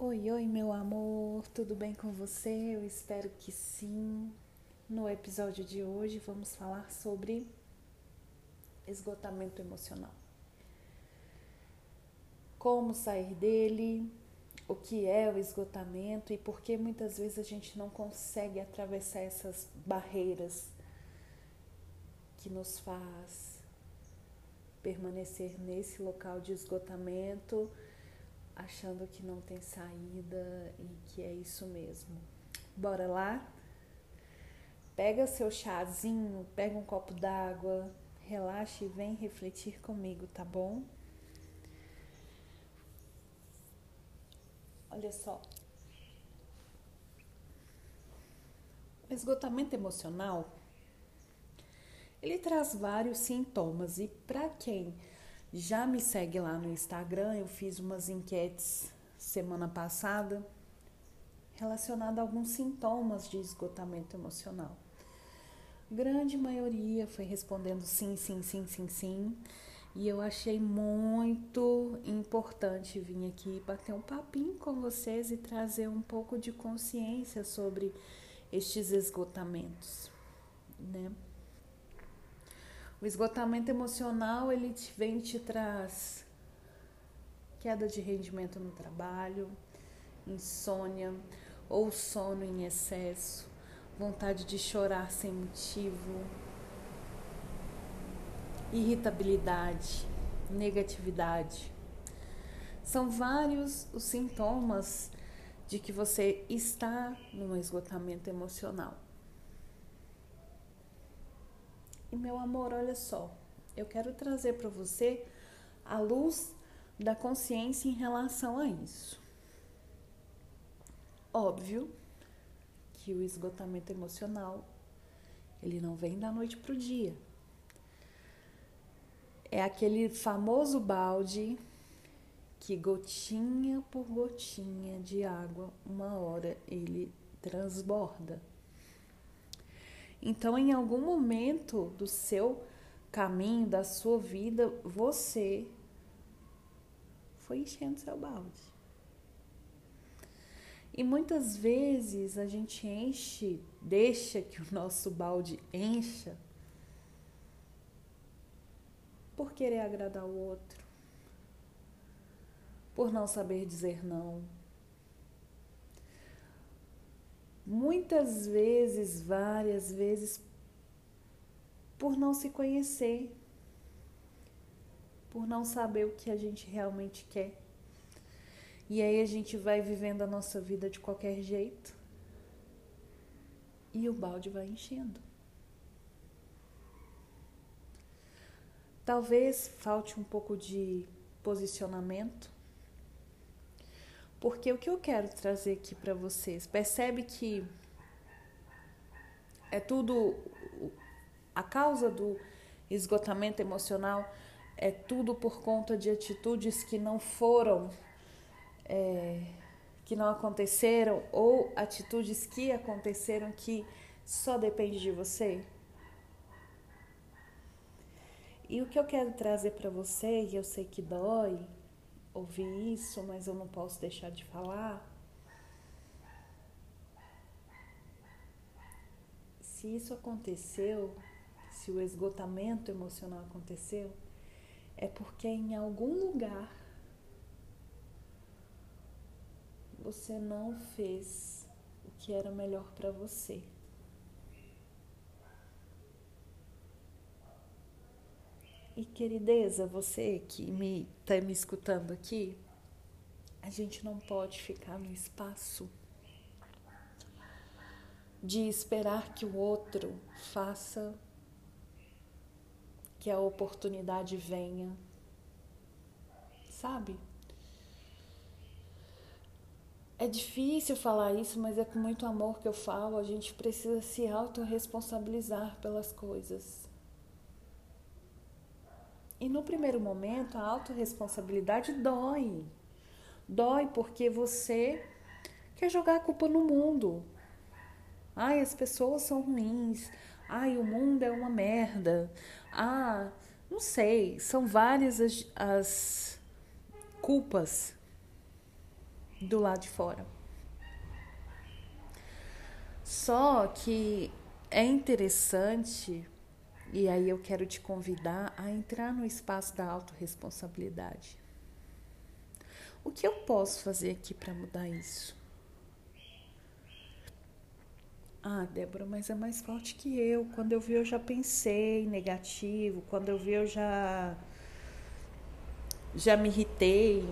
Oi, oi, meu amor, tudo bem com você? Eu espero que sim. No episódio de hoje vamos falar sobre esgotamento emocional. Como sair dele, o que é o esgotamento e por que muitas vezes a gente não consegue atravessar essas barreiras que nos faz permanecer nesse local de esgotamento achando que não tem saída e que é isso mesmo. Bora lá? Pega seu chazinho, pega um copo d'água, relaxa e vem refletir comigo, tá bom? Olha só. O esgotamento emocional ele traz vários sintomas e para quem já me segue lá no Instagram, eu fiz umas enquetes semana passada relacionada a alguns sintomas de esgotamento emocional. Grande maioria foi respondendo sim, sim, sim, sim, sim. E eu achei muito importante vir aqui bater um papinho com vocês e trazer um pouco de consciência sobre estes esgotamentos, né? O esgotamento emocional, ele te vem te traz queda de rendimento no trabalho, insônia ou sono em excesso, vontade de chorar sem motivo, irritabilidade, negatividade. São vários os sintomas de que você está num esgotamento emocional. E meu amor, olha só, eu quero trazer para você a luz da consciência em relação a isso. Óbvio que o esgotamento emocional ele não vem da noite para o dia. É aquele famoso balde que gotinha por gotinha de água, uma hora ele transborda. Então, em algum momento do seu caminho, da sua vida, você foi enchendo seu balde. E muitas vezes a gente enche, deixa que o nosso balde encha por querer agradar o outro, por não saber dizer não, muitas vezes, várias vezes, por não se conhecer, por não saber o que a gente realmente quer. E aí a gente vai vivendo a nossa vida de qualquer jeito e o balde vai enchendo. Talvez falte um pouco de posicionamento porque o que eu quero trazer aqui para vocês, percebe que é tudo a causa do esgotamento emocional é tudo por conta de atitudes que não foram é, que não aconteceram ou atitudes que aconteceram que só depende de você. E o que eu quero trazer para você, e eu sei que dói, ouvir isso, mas eu não posso deixar de falar. Se isso aconteceu, se o esgotamento emocional aconteceu, é porque em algum lugar você não fez o que era melhor para você. E querideza, você que me está me escutando aqui, a gente não pode ficar no espaço de esperar que o outro faça, que a oportunidade venha, sabe? É difícil falar isso, mas é com muito amor que eu falo. A gente precisa se autorresponsabilizar pelas coisas. E no primeiro momento, a autorresponsabilidade dói. Dói porque você quer jogar a culpa no mundo. Ai, as pessoas são ruins. Ai, o mundo é uma merda. Ah, não sei, são várias as, as culpas do lado de fora. Só que é interessante, e aí eu quero te convidar a entrar no espaço da autorresponsabilidade. O que eu posso fazer aqui para mudar isso? Ah, Débora, mas é mais forte que eu. Quando eu vi, eu já pensei negativo. Quando eu vi, eu já. Já me irritei.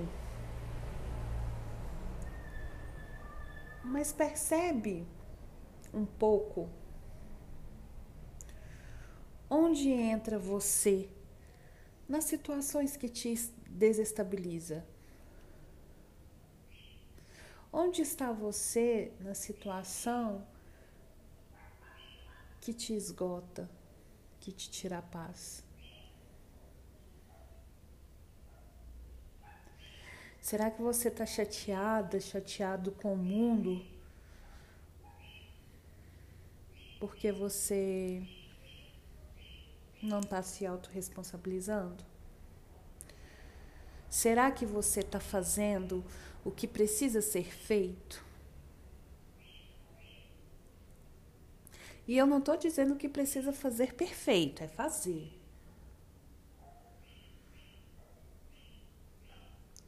Mas percebe um pouco onde entra você nas situações que te desestabiliza. Onde está você na situação que te esgota, que te tira a paz? Será que você está chateada, chateado com o mundo? Porque você não está se autorresponsabilizando? Será que você está fazendo o que precisa ser feito? E eu não estou dizendo que precisa fazer perfeito, é fazer.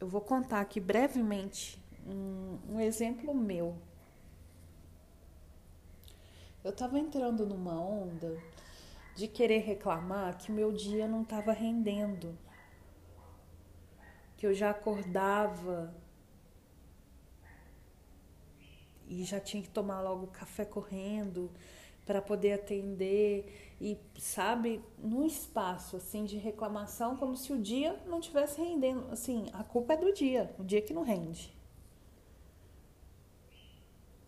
Eu vou contar aqui brevemente um, um exemplo meu. Eu estava entrando numa onda de querer reclamar que meu dia não estava rendendo. Que eu já acordava e já tinha que tomar logo café correndo para poder atender. E sabe num espaço assim de reclamação como se o dia não tivesse rendendo. Assim a culpa é do dia o dia que não rende.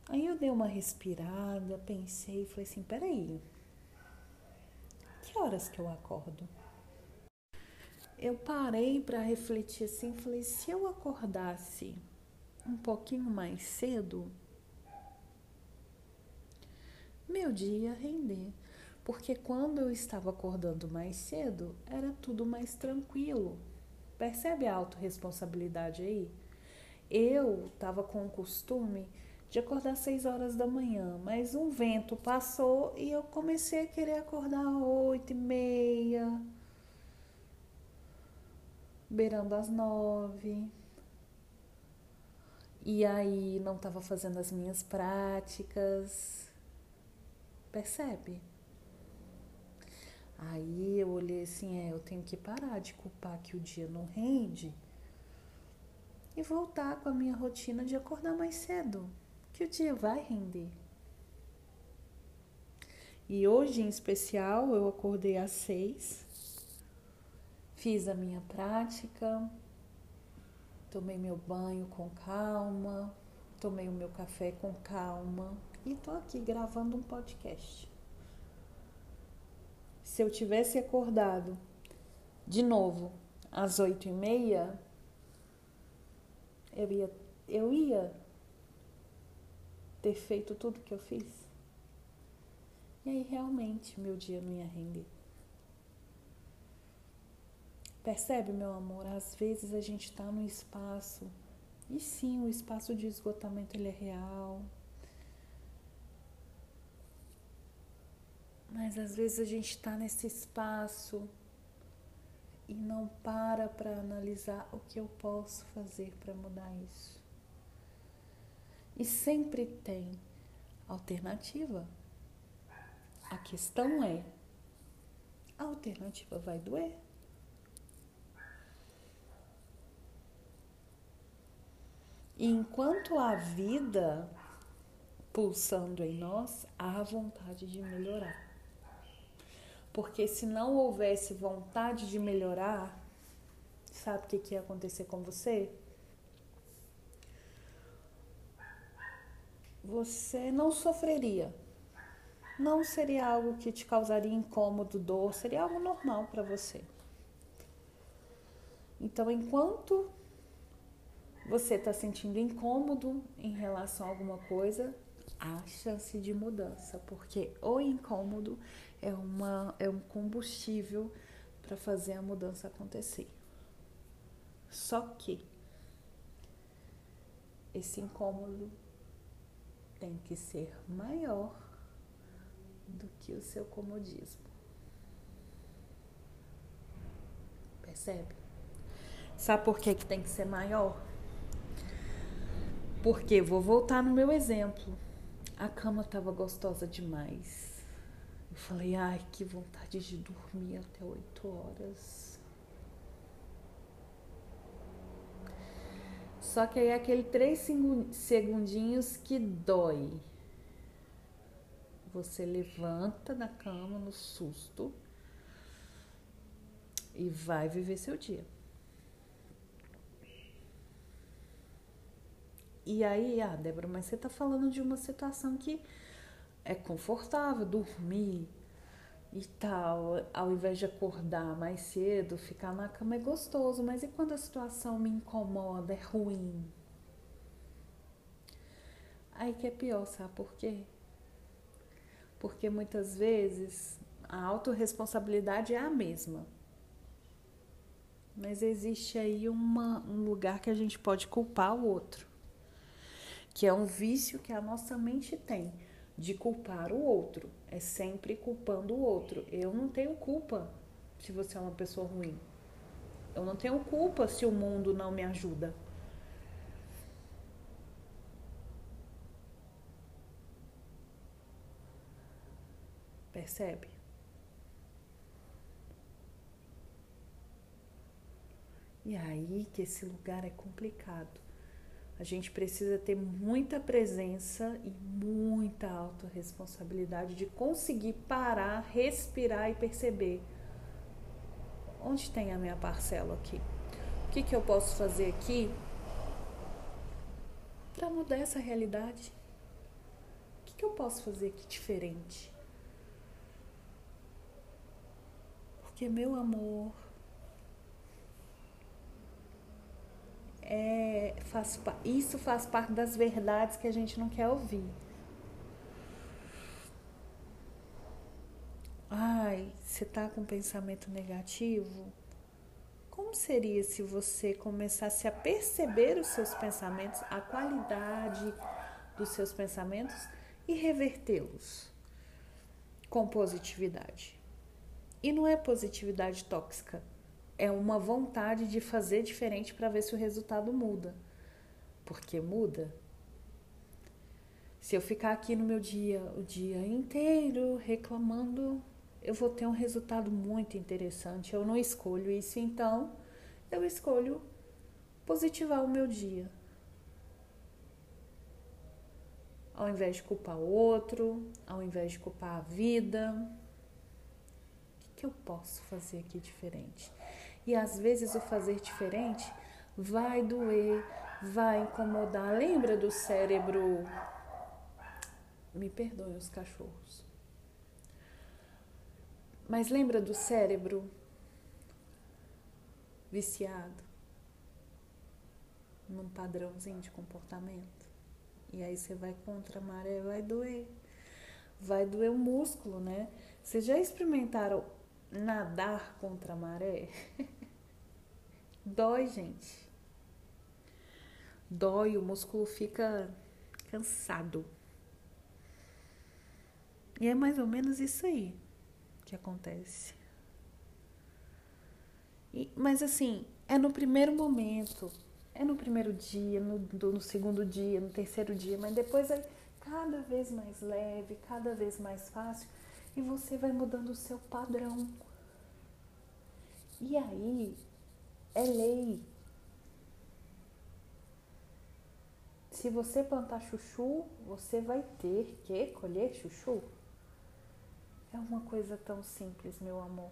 Aí eu dei uma respirada pensei falei assim peraí que horas que eu acordo eu parei para refletir assim falei se eu acordasse um pouquinho mais cedo meu dia ia render. Porque quando eu estava acordando mais cedo, era tudo mais tranquilo. Percebe a autorresponsabilidade aí? Eu estava com o costume de acordar às 6 horas da manhã, mas um vento passou e eu comecei a querer acordar às 8 e meia, beirando às 9. E aí não estava fazendo as minhas práticas Percebe? Aí eu olhei assim, é, eu tenho que parar de culpar que o dia não rende e voltar com a minha rotina de acordar mais cedo, que o dia vai render. E hoje em especial eu acordei às seis, fiz a minha prática, tomei meu banho com calma, tomei o meu café com calma e tô aqui gravando um podcast. Se eu tivesse acordado de novo às oito e meia, eu ia, eu ia ter feito tudo que eu fiz. E aí realmente meu dia não ia render. Percebe, meu amor? Às vezes a gente está no espaço, e sim, o espaço de esgotamento ele é real, Mas às vezes a gente está nesse espaço e não para para analisar o que eu posso fazer para mudar isso. E sempre tem alternativa. A questão é: a alternativa vai doer? E enquanto a vida pulsando em nós, há vontade de melhorar. Porque se não houvesse vontade de melhorar, sabe o que, que ia acontecer com você? Você não sofreria. Não seria algo que te causaria incômodo, dor, seria algo normal para você. Então, enquanto você está sentindo incômodo em relação a alguma coisa, há chance de mudança, porque o incômodo é, uma, é um combustível para fazer a mudança acontecer. Só que esse incômodo tem que ser maior do que o seu comodismo. Percebe? Sabe por que, que tem que ser maior? Porque vou voltar no meu exemplo. A cama estava gostosa demais. Eu falei, ai, que vontade de dormir até 8 horas. Só que aí é aquele três segundinhos que dói. Você levanta da cama no susto e vai viver seu dia. E aí, ah, Débora, mas você tá falando de uma situação que é confortável, dormir e tal, ao invés de acordar mais cedo, ficar na cama é gostoso, mas e quando a situação me incomoda, é ruim? Aí que é pior, sabe por quê? Porque muitas vezes a autorresponsabilidade é a mesma. Mas existe aí uma, um lugar que a gente pode culpar o outro, que é um vício que a nossa mente tem de culpar o outro. É sempre culpando o outro. Eu não tenho culpa se você é uma pessoa ruim. Eu não tenho culpa se o mundo não me ajuda. Percebe? E aí que esse lugar é complicado. A gente precisa ter muita presença e muita autorresponsabilidade de conseguir parar, respirar e perceber onde tem a minha parcela aqui. O que, que eu posso fazer aqui para mudar essa realidade? O que, que eu posso fazer aqui diferente? Porque, meu amor, é, faz, isso faz parte das verdades que a gente não quer ouvir. Ai, você tá com pensamento negativo? Como seria se você começasse a perceber os seus pensamentos, a qualidade dos seus pensamentos e revertê-los com positividade? E não é positividade tóxica, é uma vontade de fazer diferente para ver se o resultado muda. Porque muda. Se eu ficar aqui no meu dia o dia inteiro reclamando, eu vou ter um resultado muito interessante. Eu não escolho isso, então eu escolho positivar o meu dia. Ao invés de culpar o outro, ao invés de culpar a vida, o que eu posso fazer aqui diferente? E às vezes o fazer diferente vai doer, vai incomodar. Lembra do cérebro? Me perdoem os cachorros. Mas lembra do cérebro viciado num padrãozinho de comportamento? E aí você vai contra a maré, vai doer. Vai doer o músculo, né? Vocês já experimentaram nadar contra a maré? Dói, gente. Dói, o músculo fica cansado. E é mais ou menos isso aí que acontece. E, mas assim, é no primeiro momento, é no primeiro dia, no, no segundo dia, no terceiro dia, mas depois é cada vez mais leve, cada vez mais fácil e você vai mudando o seu padrão. E aí é lei. Se você plantar chuchu, você vai ter que colher chuchu. É uma coisa tão simples, meu amor.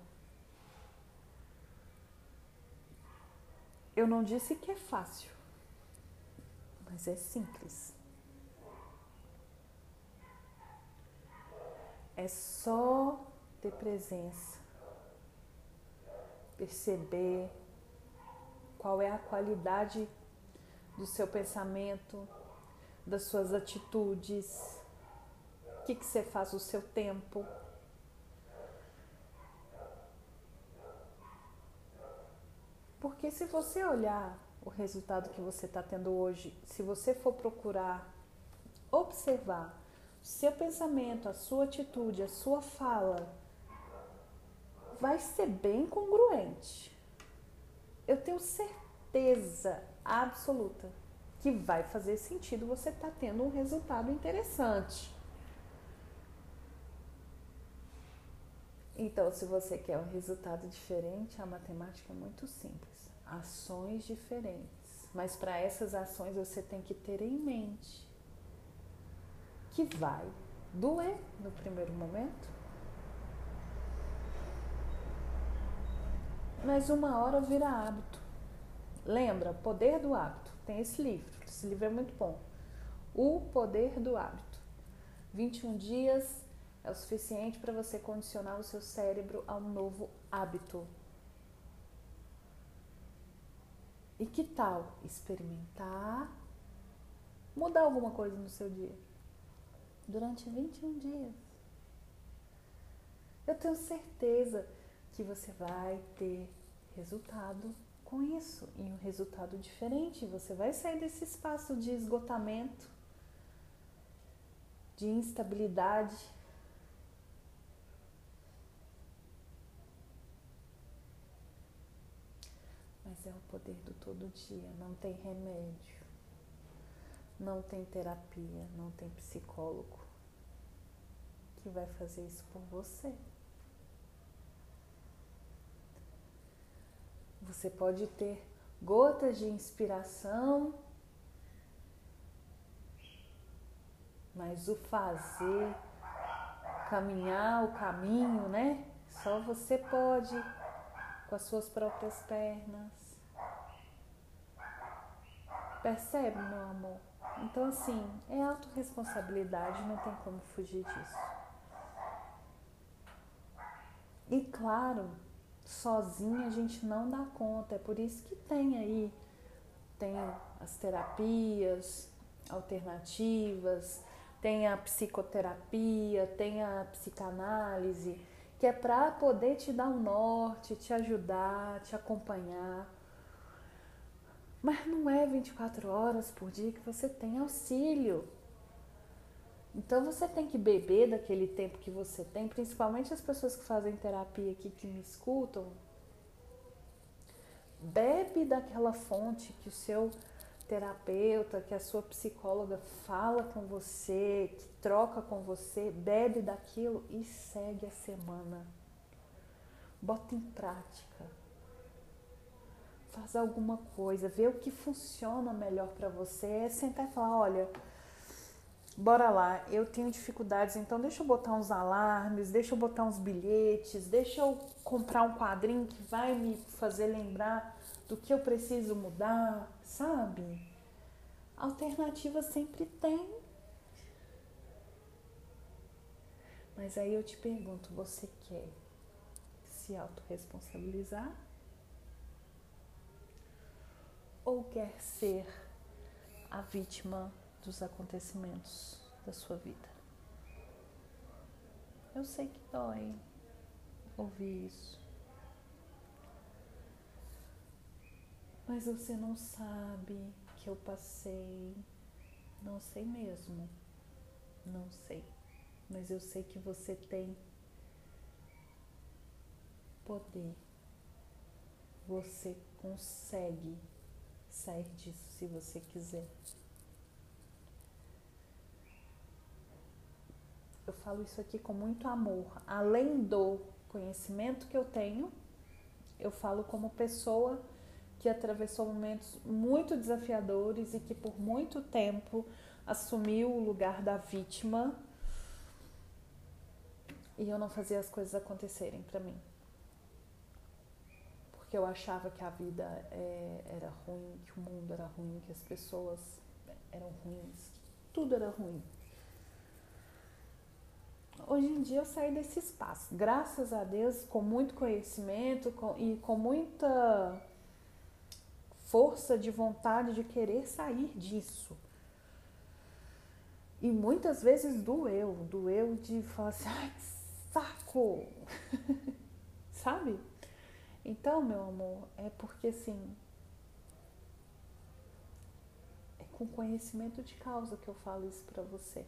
Eu não disse que é fácil, mas é simples. É só ter presença, perceber qual é a qualidade do seu pensamento, das suas atitudes, o que, que você faz o seu tempo. Porque se você olhar o resultado que você está tendo hoje, se você for procurar observar seu pensamento, a sua atitude, a sua fala, vai ser bem congruente. Eu tenho certeza absoluta que vai fazer sentido você estar tá tendo um resultado interessante. Então, se você quer um resultado diferente, a matemática é muito simples. Ações diferentes. Mas para essas ações você tem que ter em mente que vai doer no primeiro momento. Mas uma hora vira hábito. Lembra, Poder do Hábito. Tem esse livro. Esse livro é muito bom. O Poder do Hábito. 21 dias é o suficiente para você condicionar o seu cérebro a um novo hábito. E que tal experimentar mudar alguma coisa no seu dia? Durante 21 dias. Eu tenho certeza que você vai ter resultado com isso e um resultado diferente. Você vai sair desse espaço de esgotamento, de instabilidade mas é o poder do todo dia. Não tem remédio, não tem terapia, não tem psicólogo que vai fazer isso por você. Você pode ter gotas de inspiração, mas o fazer, caminhar o caminho, né? Só você pode com as suas próprias pernas. Percebe, meu amor? Então, assim, é autorresponsabilidade, não tem como fugir disso. E claro, sozinha a gente não dá conta, é por isso que tem aí, tem as terapias alternativas, tem a psicoterapia, tem a psicanálise que é para poder te dar um norte, te ajudar, te acompanhar. Mas não é 24 horas por dia que você tem auxílio. Então você tem que beber daquele tempo que você tem, principalmente as pessoas que fazem terapia aqui que me escutam. Bebe daquela fonte que o seu terapeuta, que a sua psicóloga fala com você, que troca com você, bebe daquilo e segue a semana. Bota em prática. Faz alguma coisa, vê o que funciona melhor para você. É sentar e falar, olha, bora lá, eu tenho dificuldades, então deixa eu botar uns alarmes, deixa eu botar uns bilhetes, deixa eu comprar um quadrinho que vai me fazer lembrar do que eu preciso mudar, sabe? Alternativa sempre tem. Mas aí eu te pergunto, você quer se autorresponsabilizar? Ou quer ser a vítima dos acontecimentos da sua vida? Eu sei que dói ouvir isso. Mas você não sabe que eu passei. Não sei mesmo. Não sei. Mas eu sei que você tem poder. Você consegue sair disso se você quiser. Eu falo isso aqui com muito amor. Além do conhecimento que eu tenho, eu falo como pessoa que atravessou momentos muito desafiadores e que por muito tempo assumiu o lugar da vítima e eu não fazia as coisas acontecerem para mim. Porque eu achava que a vida é, era ruim, que o mundo era ruim, que as pessoas eram ruins, tudo era ruim. Hoje em dia eu saí desse espaço, graças a Deus, com muito conhecimento com, e com muita força de vontade de querer sair disso. E muitas vezes doeu, doeu de falar assim, ai, que saco! Sabe? Então, meu amor, é porque assim, com conhecimento de causa que eu falo isso para você.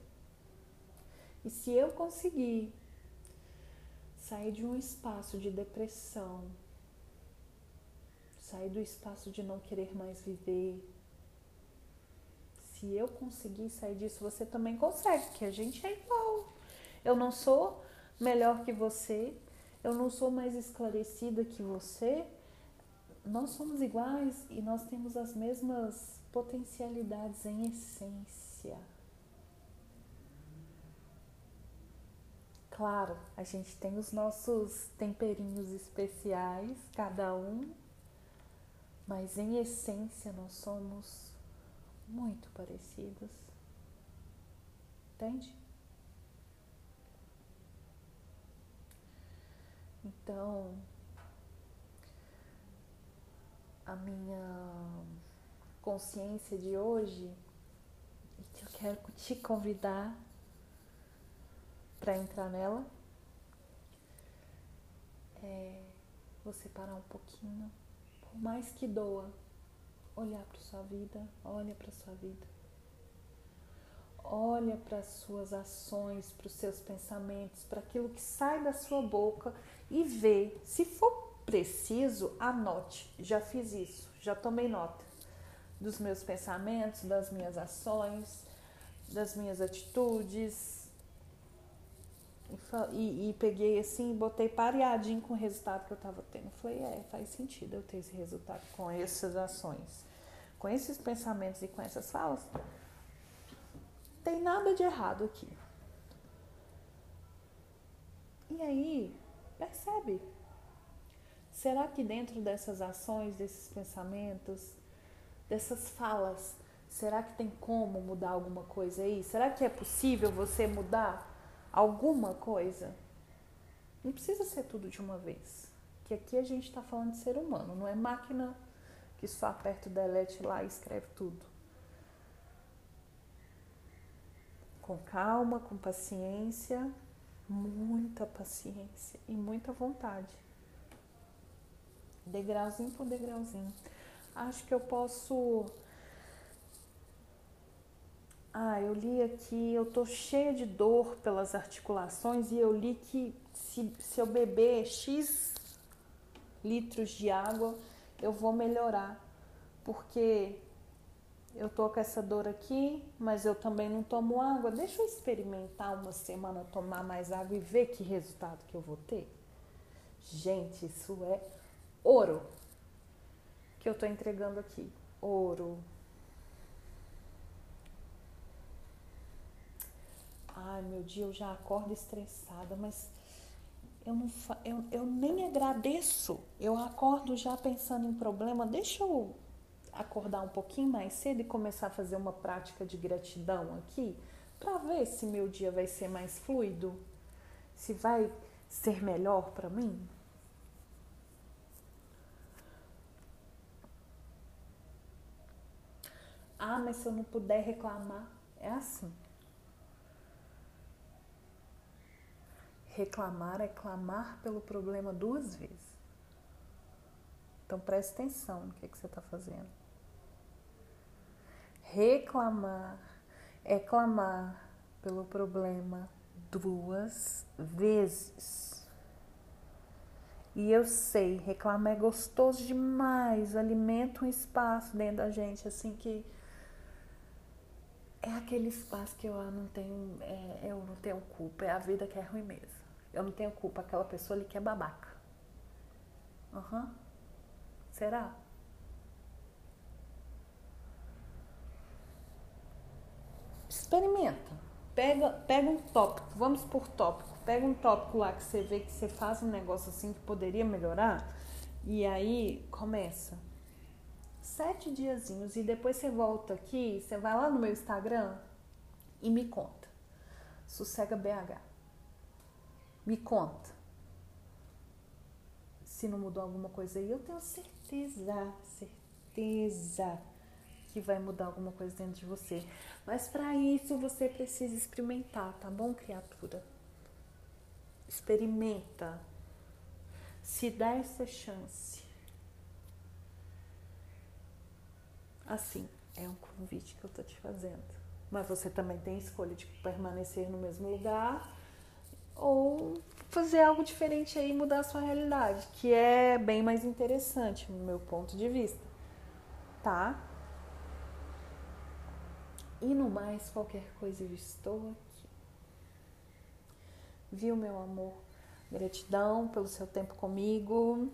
E se eu conseguir sair de um espaço de depressão, sair do espaço de não querer mais viver, se eu conseguir sair disso, você também consegue, porque a gente é igual. Eu não sou melhor que você, eu não sou mais esclarecida que você. Nós somos iguais e nós temos as mesmas potencialidades em essência. Claro, a gente tem os nossos temperinhos especiais, cada um, mas em essência nós somos muito parecidos. Entende? Então, a minha consciência de hoje, que eu quero te convidar para entrar nela, é você parar um pouquinho, por mais que doa, olhar para sua vida, olha para sua vida. Olha para as suas ações, para os seus pensamentos, para aquilo que sai da sua boca e vê. Se for preciso, anote. Já fiz isso, já tomei nota dos meus pensamentos, das minhas ações, das minhas atitudes. E, e peguei assim, botei pareadinho com o resultado que eu estava tendo. Falei, é, faz sentido eu ter esse resultado com essas ações, com esses pensamentos e com essas falas tem nada de errado aqui. E aí, percebe? Será que dentro dessas ações, desses pensamentos, dessas falas, será que tem como mudar alguma coisa aí? Será que é possível você mudar alguma coisa? Não precisa ser tudo de uma vez. Que aqui a gente está falando de ser humano, não é máquina que só aperta o delete lá e escreve tudo. com calma, com paciência, muita paciência e muita vontade. Degrauzinho por degrauzinho. Acho que eu posso. Ah, eu li aqui, eu tô cheia de dor pelas articulações e eu li que se, se eu beber X litros de água, eu vou melhorar. Porque eu tô com essa dor aqui, mas eu também não tomo água. Deixa eu experimentar uma semana tomar mais água e ver que resultado que eu vou ter. Gente, isso é ouro que eu tô entregando aqui. Ouro. Ai, meu dia, eu já acordo estressada, mas eu, não, eu, eu nem agradeço. Eu acordo já pensando em problema. Deixa eu acordar um pouquinho mais cedo e começar a fazer uma prática de gratidão aqui, para ver se meu dia vai ser mais fluido, se vai ser melhor para mim? Ah, mas se eu não puder reclamar, é assim. Reclamar é clamar pelo problema duas vezes. Então preste atenção no que, que você está fazendo. Reclamar é clamar pelo problema duas vezes. E eu sei, reclamar é gostoso demais, alimenta um espaço dentro da gente, assim que é aquele espaço que eu não tenho, é, eu não tenho culpa, é a vida que é ruim mesmo. Eu não tenho culpa, aquela pessoa ali que é babaca. Aham. Uhum. Será? Experimenta. Pega, pega um tópico, vamos por tópico. Pega um tópico lá que você vê que você faz um negócio assim que poderia melhorar. E aí começa. Sete diazinhos e depois você volta aqui, você vai lá no meu Instagram e me conta. Sossega BH. Me conta. Se não mudou alguma coisa aí, eu tenho certeza, certeza que vai mudar alguma coisa dentro de você. Mas para isso você precisa experimentar, tá bom, criatura? Experimenta. Se dá essa chance. Assim, É um convite que eu tô te fazendo. Mas você também tem escolha de permanecer no mesmo lugar ou fazer algo diferente aí, mudar a sua realidade, que é bem mais interessante no meu ponto de vista, tá? E no mais, qualquer coisa eu estou aqui. Viu, meu amor? Gratidão pelo seu tempo comigo.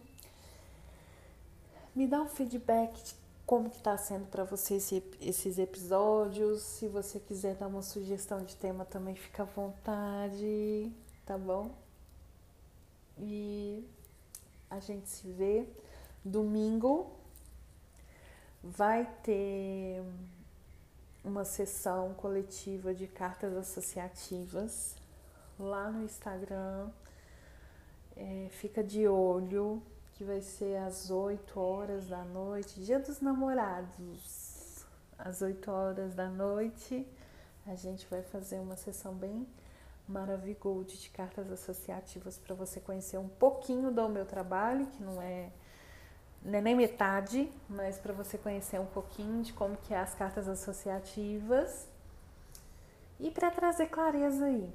Me dá um feedback de como que tá sendo para você esse, esses episódios. Se você quiser dar uma sugestão de tema também fica à vontade, tá bom? E a gente se vê domingo. Vai ter uma sessão coletiva de cartas associativas lá no Instagram. É, fica de olho que vai ser às 8 horas da noite, dia dos namorados. Às 8 horas da noite, a gente vai fazer uma sessão bem maravilhosa de cartas associativas para você conhecer um pouquinho do meu trabalho, que não é, não é nem metade, mas para você conhecer um pouquinho de como que é as cartas associativas e para trazer clareza aí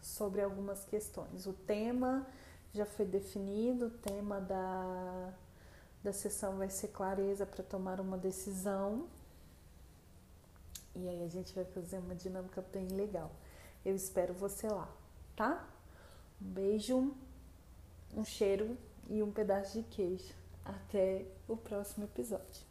sobre algumas questões. O tema já foi definido, o tema da, da sessão vai ser clareza para tomar uma decisão. E aí a gente vai fazer uma dinâmica bem legal. Eu espero você lá, tá? Um beijo, um cheiro e um pedaço de queijo. Até o próximo episódio.